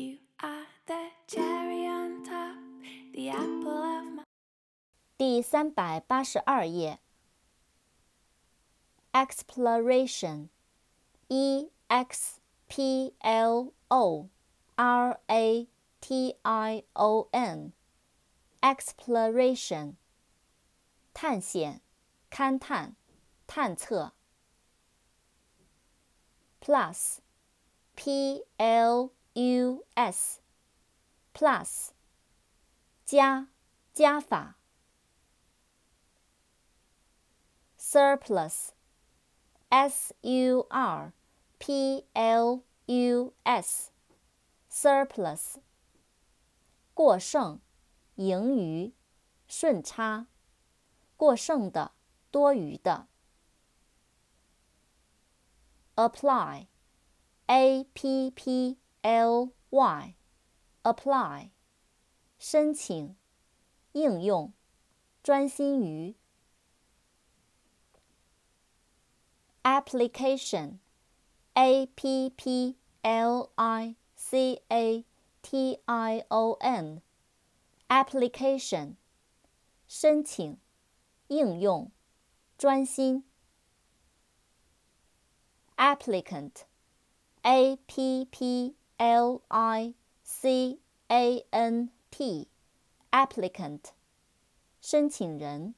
You are the cherry on top, the apple of my 第三百八十二页。exploration, e x p l o r a t i o n, exploration，探险、勘探、探测。plus, p l u s, plus，加，加法。surplus S U R P L U S，surplus，过剩、盈余、顺差、过剩的、多余的。apply，A P P L Y，apply，申请、应用、专心于。application, a p p l i c a t i o n, application, 申请、应用、专心。applicant, a p p l i c a n t, applicant, 申请人。